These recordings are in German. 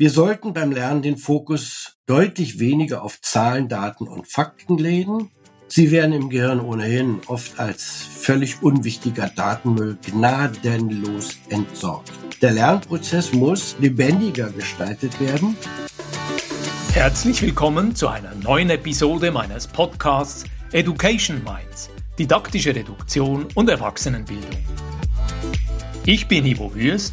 Wir sollten beim Lernen den Fokus deutlich weniger auf Zahlen, Daten und Fakten legen. Sie werden im Gehirn ohnehin oft als völlig unwichtiger Datenmüll gnadenlos entsorgt. Der Lernprozess muss lebendiger gestaltet werden. Herzlich willkommen zu einer neuen Episode meines Podcasts Education Minds, didaktische Reduktion und Erwachsenenbildung. Ich bin Ivo Würst,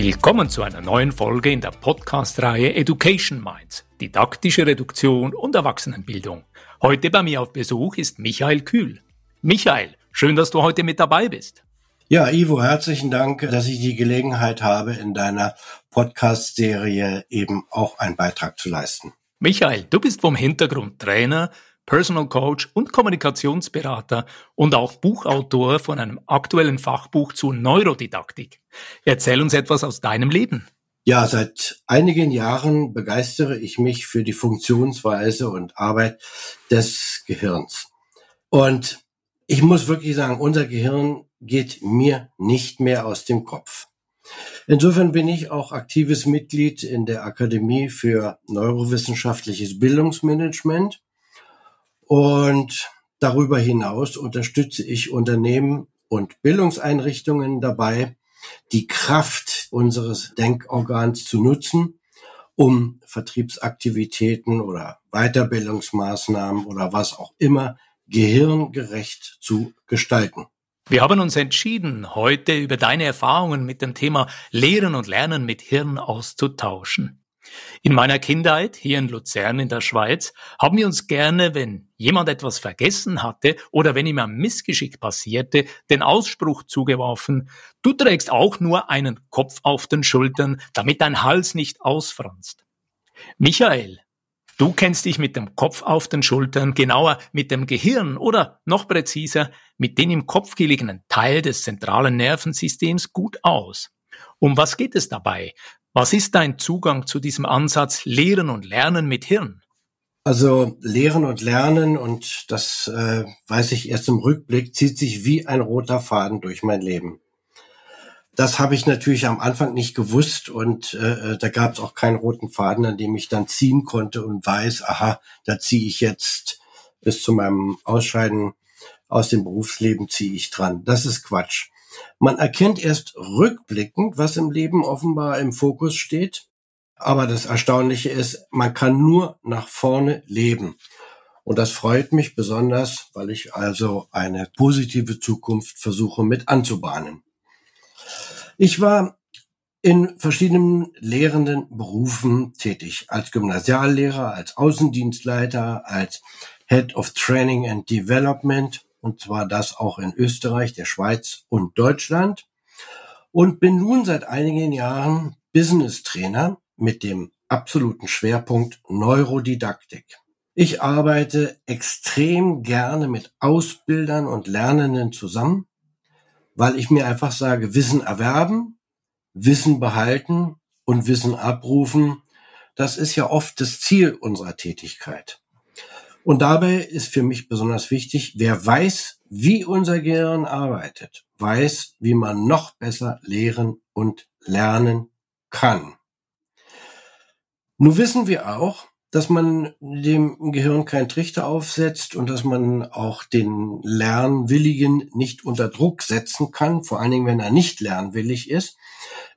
Willkommen zu einer neuen Folge in der Podcast-Reihe Education Minds, didaktische Reduktion und Erwachsenenbildung. Heute bei mir auf Besuch ist Michael Kühl. Michael, schön, dass du heute mit dabei bist. Ja, Ivo, herzlichen Dank, dass ich die Gelegenheit habe, in deiner Podcast-Serie eben auch einen Beitrag zu leisten. Michael, du bist vom Hintergrund Trainer, Personal Coach und Kommunikationsberater und auch Buchautor von einem aktuellen Fachbuch zur Neurodidaktik. Erzähl uns etwas aus deinem Leben. Ja, seit einigen Jahren begeistere ich mich für die Funktionsweise und Arbeit des Gehirns. Und ich muss wirklich sagen, unser Gehirn geht mir nicht mehr aus dem Kopf. Insofern bin ich auch aktives Mitglied in der Akademie für neurowissenschaftliches Bildungsmanagement und darüber hinaus unterstütze ich Unternehmen und Bildungseinrichtungen dabei, die Kraft unseres Denkorgans zu nutzen, um Vertriebsaktivitäten oder Weiterbildungsmaßnahmen oder was auch immer gehirngerecht zu gestalten. Wir haben uns entschieden, heute über deine Erfahrungen mit dem Thema Lehren und Lernen mit Hirn auszutauschen. In meiner Kindheit, hier in Luzern in der Schweiz, haben wir uns gerne, wenn jemand etwas vergessen hatte oder wenn ihm ein Missgeschick passierte, den Ausspruch zugeworfen, du trägst auch nur einen Kopf auf den Schultern, damit dein Hals nicht ausfranst. Michael, du kennst dich mit dem Kopf auf den Schultern, genauer mit dem Gehirn oder noch präziser mit dem im Kopf gelegenen Teil des zentralen Nervensystems gut aus. Um was geht es dabei? Was ist dein Zugang zu diesem Ansatz Lehren und Lernen mit Hirn? Also Lehren und Lernen, und das äh, weiß ich erst im Rückblick, zieht sich wie ein roter Faden durch mein Leben. Das habe ich natürlich am Anfang nicht gewusst und äh, da gab es auch keinen roten Faden, an dem ich dann ziehen konnte und weiß, aha, da ziehe ich jetzt bis zu meinem Ausscheiden aus dem Berufsleben ziehe ich dran. Das ist Quatsch. Man erkennt erst rückblickend, was im Leben offenbar im Fokus steht. Aber das Erstaunliche ist, man kann nur nach vorne leben. Und das freut mich besonders, weil ich also eine positive Zukunft versuche mit anzubahnen. Ich war in verschiedenen lehrenden Berufen tätig. Als Gymnasiallehrer, als Außendienstleiter, als Head of Training and Development und zwar das auch in Österreich, der Schweiz und Deutschland und bin nun seit einigen Jahren Business Trainer mit dem absoluten Schwerpunkt Neurodidaktik. Ich arbeite extrem gerne mit Ausbildern und Lernenden zusammen, weil ich mir einfach sage, Wissen erwerben, Wissen behalten und Wissen abrufen, das ist ja oft das Ziel unserer Tätigkeit. Und dabei ist für mich besonders wichtig, wer weiß, wie unser Gehirn arbeitet, weiß, wie man noch besser lehren und lernen kann. Nun wissen wir auch, dass man dem Gehirn keinen Trichter aufsetzt und dass man auch den Lernwilligen nicht unter Druck setzen kann, vor allen Dingen, wenn er nicht lernwillig ist.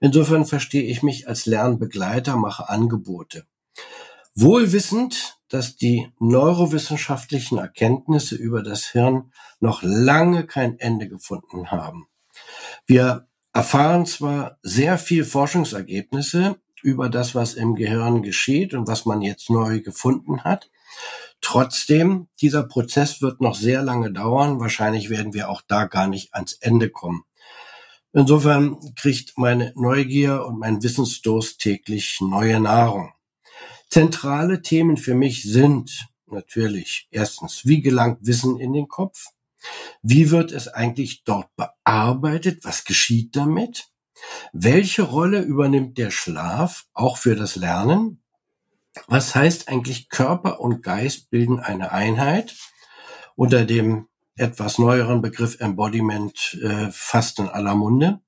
Insofern verstehe ich mich als Lernbegleiter, mache Angebote. Wohl wissend, dass die neurowissenschaftlichen Erkenntnisse über das Hirn noch lange kein Ende gefunden haben. Wir erfahren zwar sehr viel Forschungsergebnisse über das, was im Gehirn geschieht und was man jetzt neu gefunden hat. Trotzdem, dieser Prozess wird noch sehr lange dauern. Wahrscheinlich werden wir auch da gar nicht ans Ende kommen. Insofern kriegt meine Neugier und mein Wissensdurst täglich neue Nahrung. Zentrale Themen für mich sind natürlich erstens, wie gelangt Wissen in den Kopf? Wie wird es eigentlich dort bearbeitet? Was geschieht damit? Welche Rolle übernimmt der Schlaf auch für das Lernen? Was heißt eigentlich Körper und Geist bilden eine Einheit? Unter dem etwas neueren Begriff Embodiment äh, fast in aller Munde.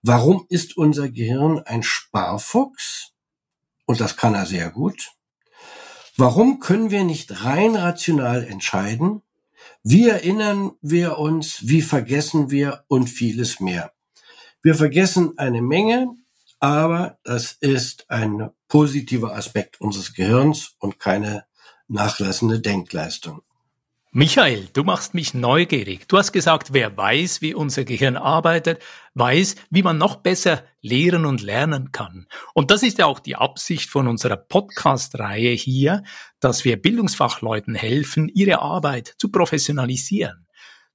Warum ist unser Gehirn ein Sparfuchs? Und das kann er sehr gut. Warum können wir nicht rein rational entscheiden? Wie erinnern wir uns? Wie vergessen wir? Und vieles mehr. Wir vergessen eine Menge, aber das ist ein positiver Aspekt unseres Gehirns und keine nachlassende Denkleistung. Michael, du machst mich neugierig. Du hast gesagt, wer weiß, wie unser Gehirn arbeitet, weiß, wie man noch besser lehren und lernen kann. Und das ist ja auch die Absicht von unserer Podcast-Reihe hier, dass wir Bildungsfachleuten helfen, ihre Arbeit zu professionalisieren.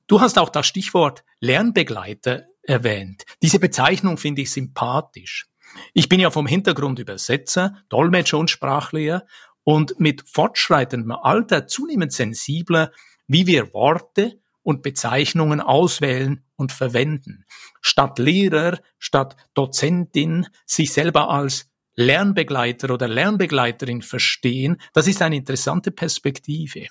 Du hast auch das Stichwort Lernbegleiter erwähnt. Diese Bezeichnung finde ich sympathisch. Ich bin ja vom Hintergrund Übersetzer, Dolmetscher und Sprachlehrer und mit fortschreitendem Alter zunehmend sensibler wie wir Worte und Bezeichnungen auswählen und verwenden. Statt Lehrer, statt Dozentin sich selber als Lernbegleiter oder Lernbegleiterin verstehen, das ist eine interessante Perspektive.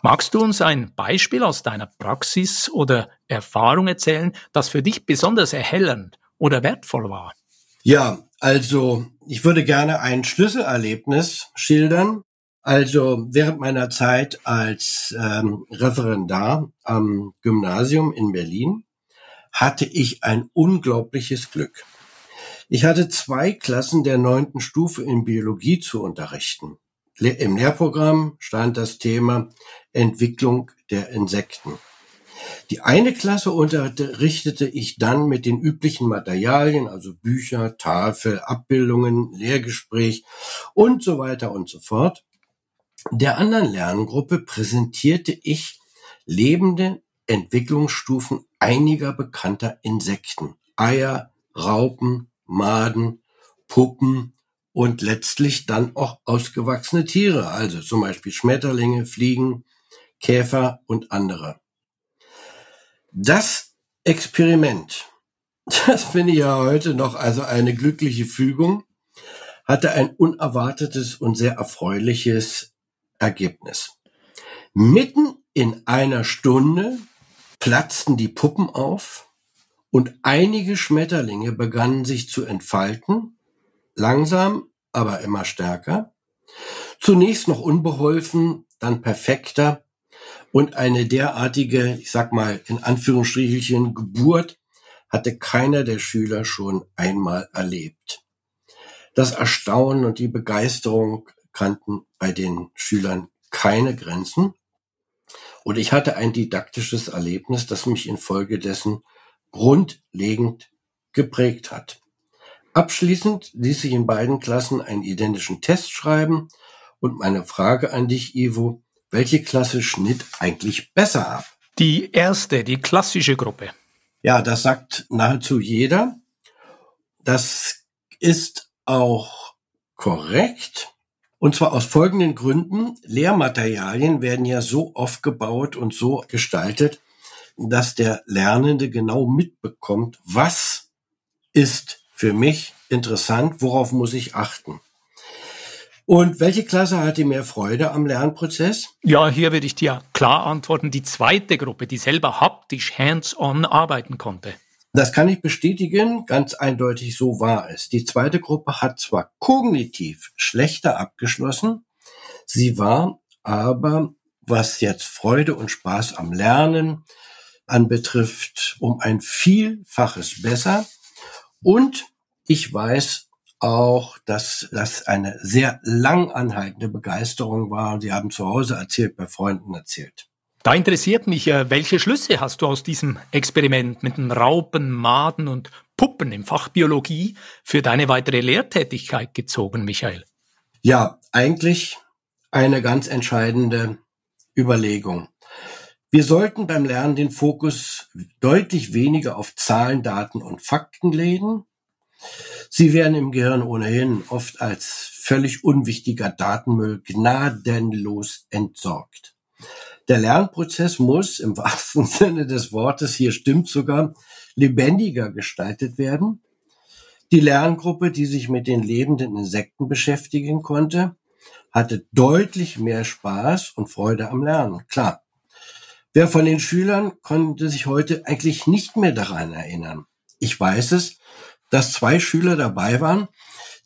Magst du uns ein Beispiel aus deiner Praxis oder Erfahrung erzählen, das für dich besonders erhellend oder wertvoll war? Ja, also ich würde gerne ein Schlüsselerlebnis schildern, also während meiner Zeit als ähm, Referendar am Gymnasium in Berlin hatte ich ein unglaubliches Glück. Ich hatte zwei Klassen der neunten Stufe in Biologie zu unterrichten. Im Lehrprogramm stand das Thema Entwicklung der Insekten. Die eine Klasse unterrichtete ich dann mit den üblichen Materialien, also Bücher, Tafel, Abbildungen, Lehrgespräch und so weiter und so fort. Der anderen Lerngruppe präsentierte ich lebende Entwicklungsstufen einiger bekannter Insekten. Eier, Raupen, Maden, Puppen und letztlich dann auch ausgewachsene Tiere, also zum Beispiel Schmetterlinge, Fliegen, Käfer und andere. Das Experiment, das finde ich ja heute noch also eine glückliche Fügung, hatte ein unerwartetes und sehr erfreuliches Ergebnis. Mitten in einer Stunde platzten die Puppen auf und einige Schmetterlinge begannen sich zu entfalten, langsam, aber immer stärker. Zunächst noch unbeholfen, dann perfekter und eine derartige, ich sag mal in Anführungsstrichelchen, Geburt hatte keiner der Schüler schon einmal erlebt. Das Erstaunen und die Begeisterung kannten bei den Schülern keine Grenzen. Und ich hatte ein didaktisches Erlebnis, das mich infolgedessen grundlegend geprägt hat. Abschließend ließ ich in beiden Klassen einen identischen Test schreiben und meine Frage an dich, Ivo, welche Klasse schnitt eigentlich besser ab? Die erste, die klassische Gruppe. Ja, das sagt nahezu jeder. Das ist auch korrekt. Und zwar aus folgenden Gründen. Lehrmaterialien werden ja so aufgebaut und so gestaltet, dass der Lernende genau mitbekommt, was ist für mich interessant, worauf muss ich achten. Und welche Klasse hatte mehr Freude am Lernprozess? Ja, hier würde ich dir klar antworten, die zweite Gruppe, die selber haptisch hands-on arbeiten konnte. Das kann ich bestätigen, ganz eindeutig so war es. Die zweite Gruppe hat zwar kognitiv schlechter abgeschlossen, sie war aber, was jetzt Freude und Spaß am Lernen anbetrifft, um ein Vielfaches besser. Und ich weiß auch, dass das eine sehr lang anhaltende Begeisterung war. Sie haben zu Hause erzählt, bei Freunden erzählt. Da interessiert mich, äh, welche Schlüsse hast du aus diesem Experiment mit den Raupen, Maden und Puppen im Fach Biologie für deine weitere Lehrtätigkeit gezogen, Michael? Ja, eigentlich eine ganz entscheidende Überlegung. Wir sollten beim Lernen den Fokus deutlich weniger auf Zahlen, Daten und Fakten legen. Sie werden im Gehirn ohnehin oft als völlig unwichtiger Datenmüll gnadenlos entsorgt. Der Lernprozess muss im wahrsten Sinne des Wortes, hier stimmt sogar, lebendiger gestaltet werden. Die Lerngruppe, die sich mit den lebenden Insekten beschäftigen konnte, hatte deutlich mehr Spaß und Freude am Lernen. Klar. Wer von den Schülern konnte sich heute eigentlich nicht mehr daran erinnern? Ich weiß es, dass zwei Schüler dabei waren,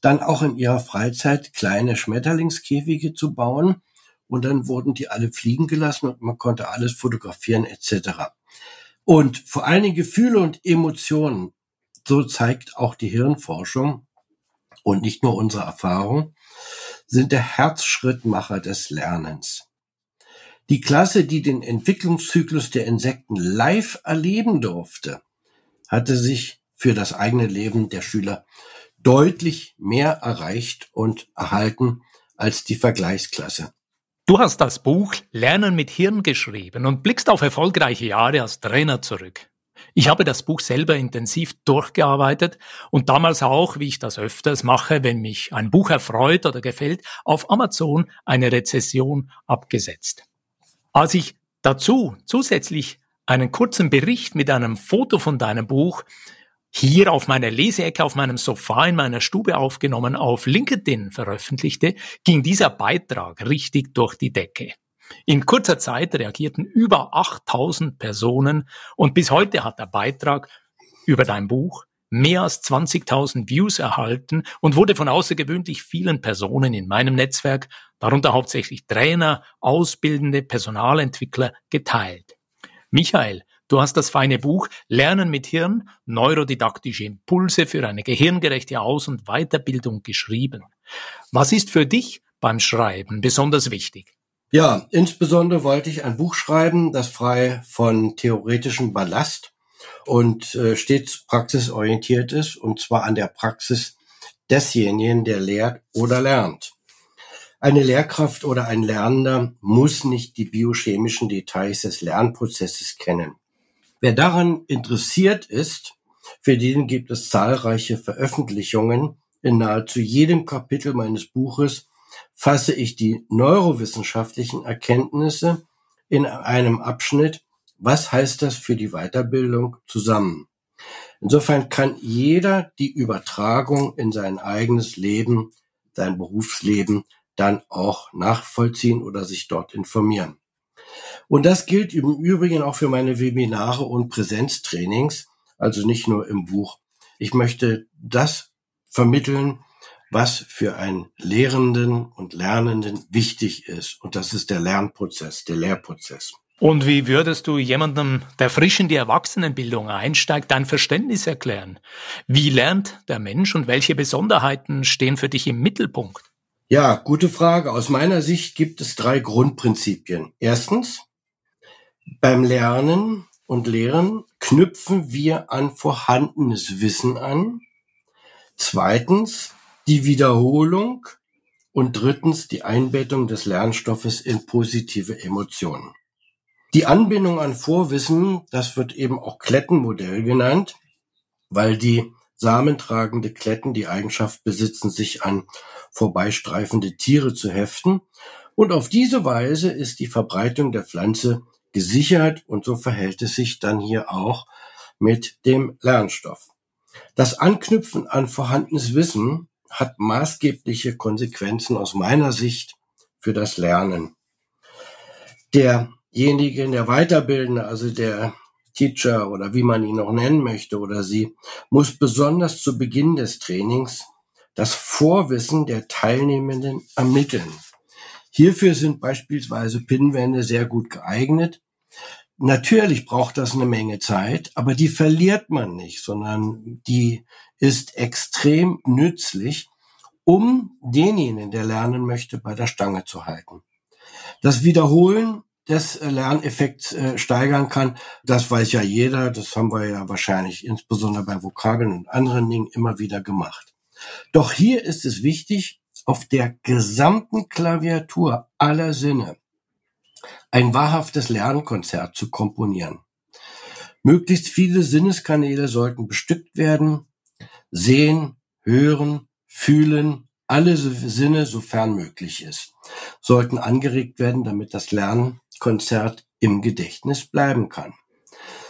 dann auch in ihrer Freizeit kleine Schmetterlingskäfige zu bauen und dann wurden die alle fliegen gelassen und man konnte alles fotografieren etc. Und vor allen Dingen Gefühle und Emotionen, so zeigt auch die Hirnforschung und nicht nur unsere Erfahrung, sind der Herzschrittmacher des Lernens. Die Klasse, die den Entwicklungszyklus der Insekten live erleben durfte, hatte sich für das eigene Leben der Schüler deutlich mehr erreicht und erhalten als die Vergleichsklasse. Du hast das Buch Lernen mit Hirn geschrieben und blickst auf erfolgreiche Jahre als Trainer zurück. Ich habe das Buch selber intensiv durchgearbeitet und damals auch, wie ich das öfters mache, wenn mich ein Buch erfreut oder gefällt, auf Amazon eine Rezession abgesetzt. Als ich dazu zusätzlich einen kurzen Bericht mit einem Foto von deinem Buch hier auf meiner Leseecke auf meinem Sofa in meiner Stube aufgenommen auf LinkedIn veröffentlichte, ging dieser Beitrag richtig durch die Decke. In kurzer Zeit reagierten über 8000 Personen und bis heute hat der Beitrag über dein Buch mehr als 20.000 Views erhalten und wurde von außergewöhnlich vielen Personen in meinem Netzwerk, darunter hauptsächlich Trainer, Ausbildende, Personalentwickler, geteilt. Michael, Du hast das feine Buch Lernen mit Hirn, neurodidaktische Impulse für eine gehirngerechte Aus- und Weiterbildung geschrieben. Was ist für dich beim Schreiben besonders wichtig? Ja, insbesondere wollte ich ein Buch schreiben, das frei von theoretischem Ballast und äh, stets praxisorientiert ist, und zwar an der Praxis desjenigen, der lehrt oder lernt. Eine Lehrkraft oder ein Lernender muss nicht die biochemischen Details des Lernprozesses kennen. Wer daran interessiert ist, für den gibt es zahlreiche Veröffentlichungen. In nahezu jedem Kapitel meines Buches fasse ich die neurowissenschaftlichen Erkenntnisse in einem Abschnitt Was heißt das für die Weiterbildung zusammen? Insofern kann jeder die Übertragung in sein eigenes Leben, sein Berufsleben dann auch nachvollziehen oder sich dort informieren. Und das gilt im Übrigen auch für meine Webinare und Präsenztrainings, also nicht nur im Buch. Ich möchte das vermitteln, was für einen Lehrenden und Lernenden wichtig ist. Und das ist der Lernprozess, der Lehrprozess. Und wie würdest du jemandem, der frisch in die Erwachsenenbildung einsteigt, dein Verständnis erklären? Wie lernt der Mensch und welche Besonderheiten stehen für dich im Mittelpunkt? Ja, gute Frage. Aus meiner Sicht gibt es drei Grundprinzipien. Erstens, beim Lernen und Lehren knüpfen wir an vorhandenes Wissen an. Zweitens, die Wiederholung. Und drittens, die Einbettung des Lernstoffes in positive Emotionen. Die Anbindung an Vorwissen, das wird eben auch Klettenmodell genannt, weil die samentragende Kletten die Eigenschaft besitzen, sich an vorbeistreifende Tiere zu heften. Und auf diese Weise ist die Verbreitung der Pflanze gesichert und so verhält es sich dann hier auch mit dem Lernstoff. Das Anknüpfen an vorhandenes Wissen hat maßgebliche Konsequenzen aus meiner Sicht für das Lernen. Derjenige, der Weiterbildende, also der Teacher oder wie man ihn auch nennen möchte oder sie, muss besonders zu Beginn des Trainings das Vorwissen der Teilnehmenden ermitteln. Hierfür sind beispielsweise Pinnwände sehr gut geeignet. Natürlich braucht das eine Menge Zeit, aber die verliert man nicht, sondern die ist extrem nützlich, um denjenigen, der lernen möchte, bei der Stange zu halten. Das Wiederholen des Lerneffekts äh, steigern kann. Das weiß ja jeder. Das haben wir ja wahrscheinlich insbesondere bei Vokabeln und anderen Dingen immer wieder gemacht. Doch hier ist es wichtig, auf der gesamten Klaviatur aller Sinne ein wahrhaftes Lernkonzert zu komponieren. Möglichst viele Sinneskanäle sollten bestückt werden. Sehen, hören, fühlen, alle Sinne, sofern möglich ist, sollten angeregt werden, damit das Lernkonzert im Gedächtnis bleiben kann.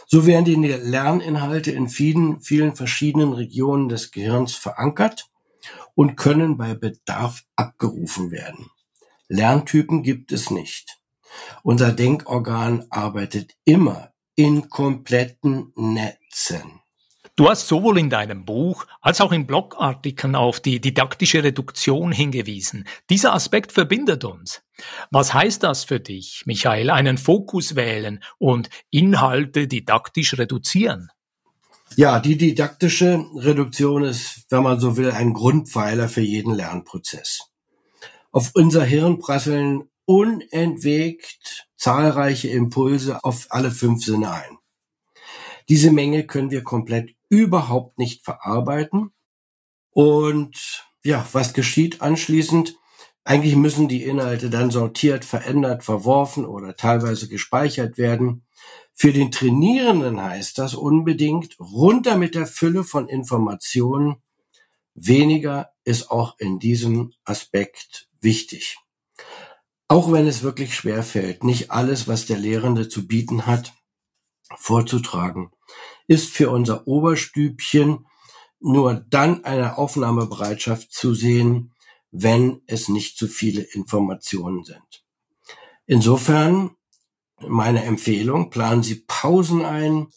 So werden die Lerninhalte in vielen, vielen verschiedenen Regionen des Gehirns verankert und können bei Bedarf abgerufen werden. Lerntypen gibt es nicht. Unser Denkorgan arbeitet immer in kompletten Netzen. Du hast sowohl in deinem Buch als auch in Blogartikeln auf die didaktische Reduktion hingewiesen. Dieser Aspekt verbindet uns. Was heißt das für dich, Michael, einen Fokus wählen und Inhalte didaktisch reduzieren? Ja, die didaktische Reduktion ist, wenn man so will, ein Grundpfeiler für jeden Lernprozess. Auf unser Hirn prasseln unentwegt zahlreiche Impulse auf alle fünf Sinne ein. Diese Menge können wir komplett überhaupt nicht verarbeiten. Und ja, was geschieht anschließend? Eigentlich müssen die Inhalte dann sortiert, verändert, verworfen oder teilweise gespeichert werden. Für den Trainierenden heißt das unbedingt runter mit der Fülle von Informationen. Weniger ist auch in diesem Aspekt wichtig. Auch wenn es wirklich schwer fällt, nicht alles, was der Lehrende zu bieten hat, vorzutragen, ist für unser Oberstübchen nur dann eine Aufnahmebereitschaft zu sehen, wenn es nicht zu viele Informationen sind. Insofern meine Empfehlung, planen Sie Pausen ein,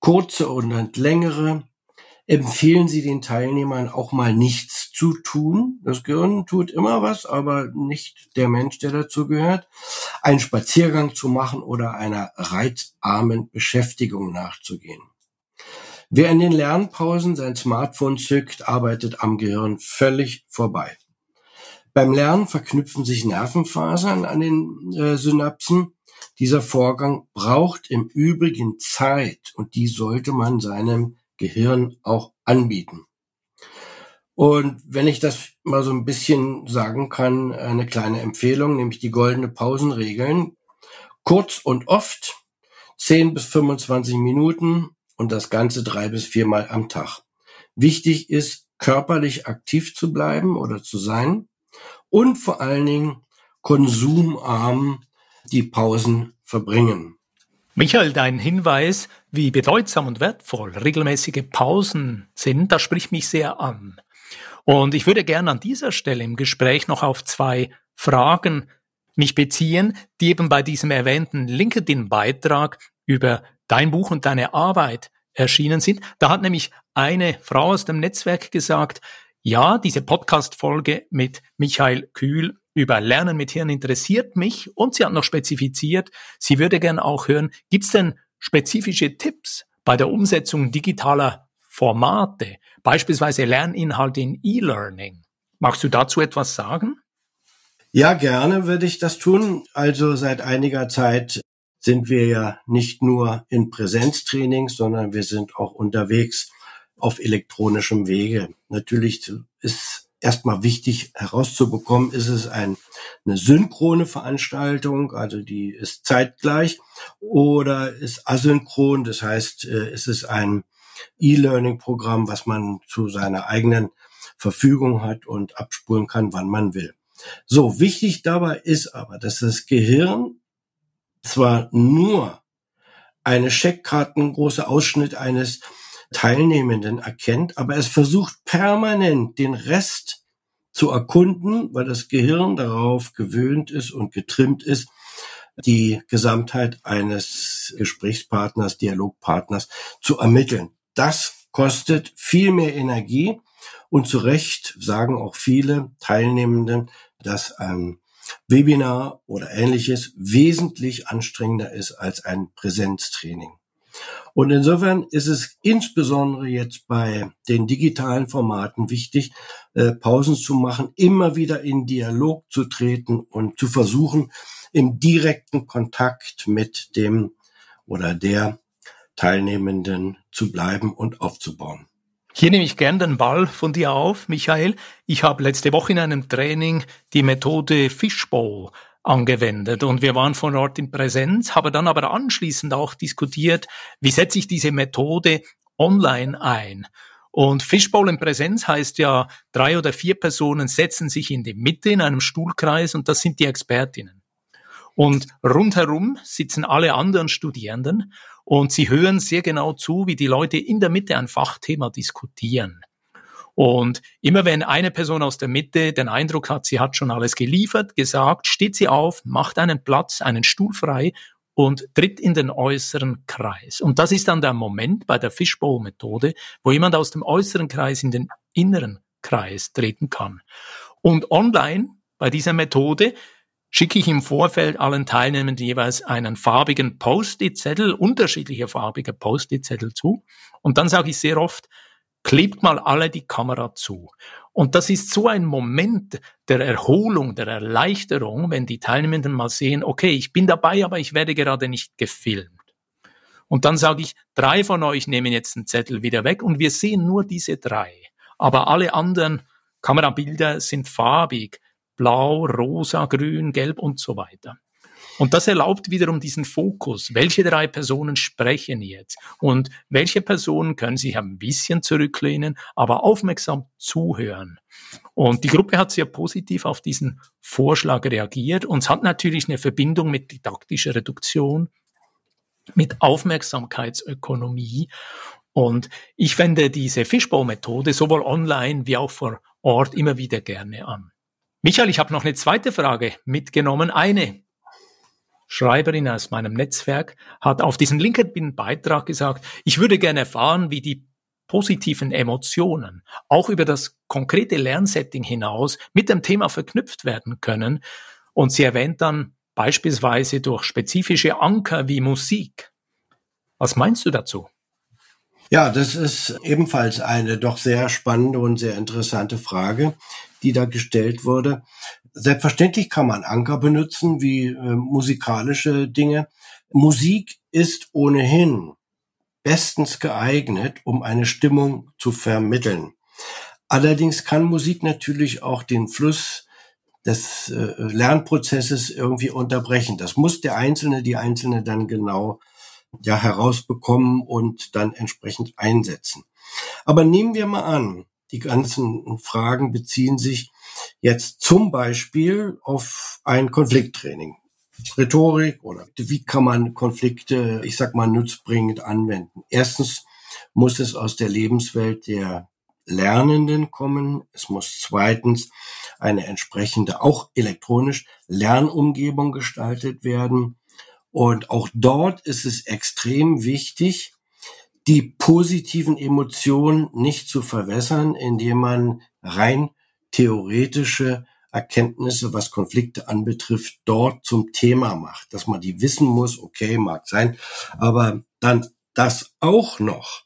kurze und längere, empfehlen Sie den Teilnehmern auch mal nichts zu tun. Das Gehirn tut immer was, aber nicht der Mensch, der dazu gehört. Einen Spaziergang zu machen oder einer reizarmen Beschäftigung nachzugehen. Wer in den Lernpausen sein Smartphone zückt, arbeitet am Gehirn völlig vorbei. Beim Lernen verknüpfen sich Nervenfasern an den äh, Synapsen. Dieser Vorgang braucht im Übrigen Zeit und die sollte man seinem Gehirn auch anbieten. Und wenn ich das mal so ein bisschen sagen kann, eine kleine Empfehlung, nämlich die goldene Pausenregeln. Kurz und oft, 10 bis 25 Minuten und das Ganze drei bis viermal am Tag. Wichtig ist, körperlich aktiv zu bleiben oder zu sein und vor allen Dingen konsumarm die Pausen verbringen. Michael, dein Hinweis, wie bedeutsam und wertvoll regelmäßige Pausen sind, das spricht mich sehr an. Und ich würde gerne an dieser Stelle im Gespräch noch auf zwei Fragen mich beziehen, die eben bei diesem erwähnten LinkedIn-Beitrag über dein Buch und deine Arbeit erschienen sind. Da hat nämlich eine Frau aus dem Netzwerk gesagt, ja, diese Podcast-Folge mit Michael Kühl über Lernen mit Hirn interessiert mich und sie hat noch spezifiziert, sie würde gern auch hören, gibt es denn spezifische Tipps bei der Umsetzung digitaler Formate, beispielsweise Lerninhalte in E-Learning? Magst du dazu etwas sagen? Ja, gerne würde ich das tun. Also seit einiger Zeit sind wir ja nicht nur in Präsenztrainings, sondern wir sind auch unterwegs auf elektronischem Wege. Natürlich ist erstmal wichtig herauszubekommen, ist es ein, eine synchrone Veranstaltung, also die ist zeitgleich, oder ist asynchron, das heißt, äh, ist es ein E-Learning-Programm, was man zu seiner eigenen Verfügung hat und abspulen kann, wann man will. So, wichtig dabei ist aber, dass das Gehirn zwar nur eine Scheckkarten große Ausschnitt eines Teilnehmenden erkennt, aber es versucht permanent den Rest zu erkunden, weil das Gehirn darauf gewöhnt ist und getrimmt ist, die Gesamtheit eines Gesprächspartners, Dialogpartners zu ermitteln. Das kostet viel mehr Energie und zu Recht sagen auch viele Teilnehmenden, dass ein Webinar oder ähnliches wesentlich anstrengender ist als ein Präsenztraining. Und insofern ist es insbesondere jetzt bei den digitalen Formaten wichtig, äh, Pausen zu machen, immer wieder in Dialog zu treten und zu versuchen, im direkten Kontakt mit dem oder der Teilnehmenden zu bleiben und aufzubauen. Hier nehme ich gern den Ball von dir auf, Michael. Ich habe letzte Woche in einem Training die Methode Fishbowl angewendet und wir waren vor Ort in Präsenz, habe dann aber anschließend auch diskutiert, wie setze ich diese Methode online ein. Und Fishbowl in Präsenz heißt ja, drei oder vier Personen setzen sich in die Mitte in einem Stuhlkreis und das sind die Expertinnen. Und rundherum sitzen alle anderen Studierenden und sie hören sehr genau zu, wie die Leute in der Mitte ein Fachthema diskutieren. Und immer wenn eine Person aus der Mitte den Eindruck hat, sie hat schon alles geliefert, gesagt, steht sie auf, macht einen Platz, einen Stuhl frei und tritt in den äußeren Kreis. Und das ist dann der Moment bei der Fishbowl-Methode, wo jemand aus dem äußeren Kreis in den inneren Kreis treten kann. Und online bei dieser Methode schicke ich im Vorfeld allen Teilnehmern jeweils einen farbigen Post-it-Zettel, unterschiedliche farbige Post-it-Zettel zu. Und dann sage ich sehr oft, klebt mal alle die Kamera zu. Und das ist so ein Moment der Erholung, der Erleichterung, wenn die Teilnehmenden mal sehen, okay, ich bin dabei, aber ich werde gerade nicht gefilmt. Und dann sage ich, drei von euch nehmen jetzt den Zettel wieder weg und wir sehen nur diese drei. Aber alle anderen Kamerabilder sind farbig, blau, rosa, grün, gelb und so weiter. Und das erlaubt wiederum diesen Fokus. Welche drei Personen sprechen jetzt? Und welche Personen können sich ein bisschen zurücklehnen, aber aufmerksam zuhören? Und die Gruppe hat sehr positiv auf diesen Vorschlag reagiert und es hat natürlich eine Verbindung mit didaktischer Reduktion, mit Aufmerksamkeitsökonomie. Und ich wende diese Fischbaumethode sowohl online wie auch vor Ort immer wieder gerne an. Michael, ich habe noch eine zweite Frage mitgenommen. Eine Schreiberin aus meinem Netzwerk, hat auf diesen LinkedIn-Beitrag gesagt, ich würde gerne erfahren, wie die positiven Emotionen auch über das konkrete Lernsetting hinaus mit dem Thema verknüpft werden können. Und sie erwähnt dann beispielsweise durch spezifische Anker wie Musik. Was meinst du dazu? Ja, das ist ebenfalls eine doch sehr spannende und sehr interessante Frage, die da gestellt wurde. Selbstverständlich kann man Anker benutzen, wie äh, musikalische Dinge. Musik ist ohnehin bestens geeignet, um eine Stimmung zu vermitteln. Allerdings kann Musik natürlich auch den Fluss des äh, Lernprozesses irgendwie unterbrechen. Das muss der Einzelne, die Einzelne dann genau ja herausbekommen und dann entsprechend einsetzen. Aber nehmen wir mal an, die ganzen Fragen beziehen sich jetzt zum Beispiel auf ein Konflikttraining. Rhetorik oder wie kann man Konflikte, ich sag mal, nutzbringend anwenden? Erstens muss es aus der Lebenswelt der Lernenden kommen. Es muss zweitens eine entsprechende, auch elektronisch, Lernumgebung gestaltet werden. Und auch dort ist es extrem wichtig, die positiven Emotionen nicht zu verwässern, indem man rein theoretische Erkenntnisse, was Konflikte anbetrifft, dort zum Thema macht, dass man die wissen muss, okay, mag sein, aber dann das auch noch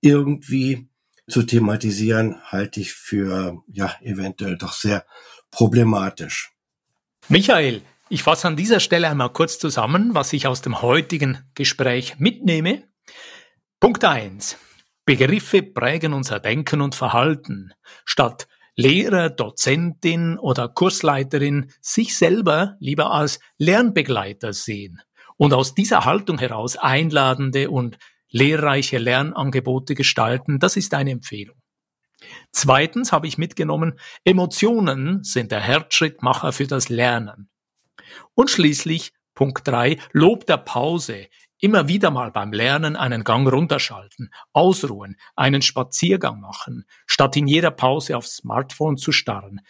irgendwie zu thematisieren, halte ich für ja eventuell doch sehr problematisch. Michael, ich fasse an dieser Stelle einmal kurz zusammen, was ich aus dem heutigen Gespräch mitnehme. Punkt eins: Begriffe prägen unser Denken und Verhalten. Statt Lehrer, Dozentin oder Kursleiterin sich selber lieber als Lernbegleiter sehen und aus dieser Haltung heraus einladende und lehrreiche Lernangebote gestalten, das ist eine Empfehlung. Zweitens habe ich mitgenommen, Emotionen sind der Herzschrittmacher für das Lernen. Und schließlich Punkt drei Lob der Pause Immer wieder mal beim Lernen einen Gang runterschalten, ausruhen, einen Spaziergang machen, statt in jeder Pause aufs Smartphone zu starren.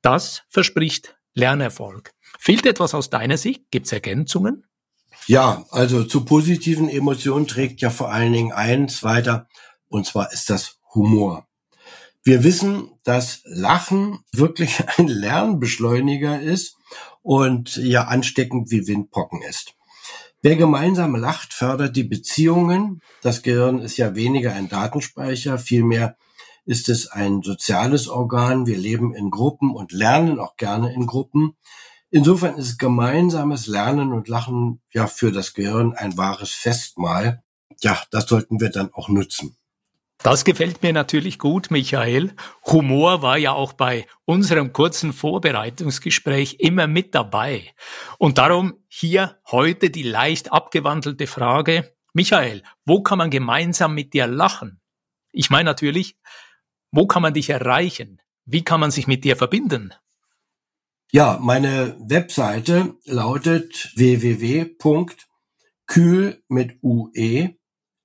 Das verspricht Lernerfolg. Fehlt etwas aus deiner Sicht? Gibt es Ergänzungen? Ja, also zu positiven Emotionen trägt ja vor allen Dingen eins weiter, und zwar ist das Humor. Wir wissen, dass Lachen wirklich ein Lernbeschleuniger ist und ja ansteckend wie Windpocken ist. Wer gemeinsam lacht, fördert die Beziehungen. Das Gehirn ist ja weniger ein Datenspeicher, vielmehr ist es ein soziales Organ. Wir leben in Gruppen und lernen auch gerne in Gruppen. Insofern ist gemeinsames Lernen und Lachen ja für das Gehirn ein wahres Festmahl. Ja, das sollten wir dann auch nutzen. Das gefällt mir natürlich gut, Michael. Humor war ja auch bei unserem kurzen Vorbereitungsgespräch immer mit dabei. Und darum hier heute die leicht abgewandelte Frage. Michael, wo kann man gemeinsam mit dir lachen? Ich meine natürlich, wo kann man dich erreichen? Wie kann man sich mit dir verbinden? Ja, meine Webseite lautet www.kühl mit ue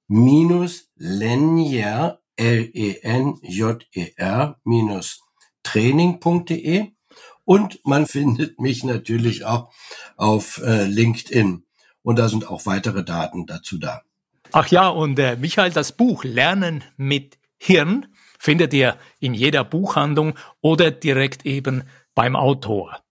minus lenjer L-E-N-J-E-R minus training.de und man findet mich natürlich auch auf äh, LinkedIn und da sind auch weitere Daten dazu da. Ach ja, und äh, Michael, das Buch Lernen mit Hirn findet ihr in jeder Buchhandlung oder direkt eben beim Autor.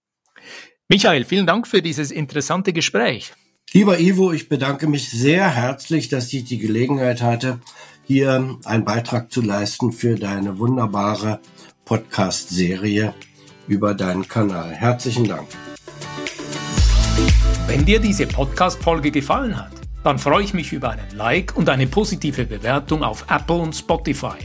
Michael, vielen Dank für dieses interessante Gespräch. Lieber Ivo, ich bedanke mich sehr herzlich, dass ich die Gelegenheit hatte, hier einen Beitrag zu leisten für deine wunderbare Podcast-Serie über deinen Kanal. Herzlichen Dank. Wenn dir diese Podcast-Folge gefallen hat, dann freue ich mich über einen Like und eine positive Bewertung auf Apple und Spotify.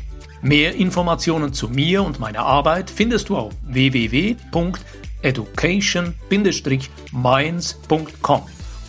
Mehr Informationen zu mir und meiner Arbeit findest du auf www.education-minds.com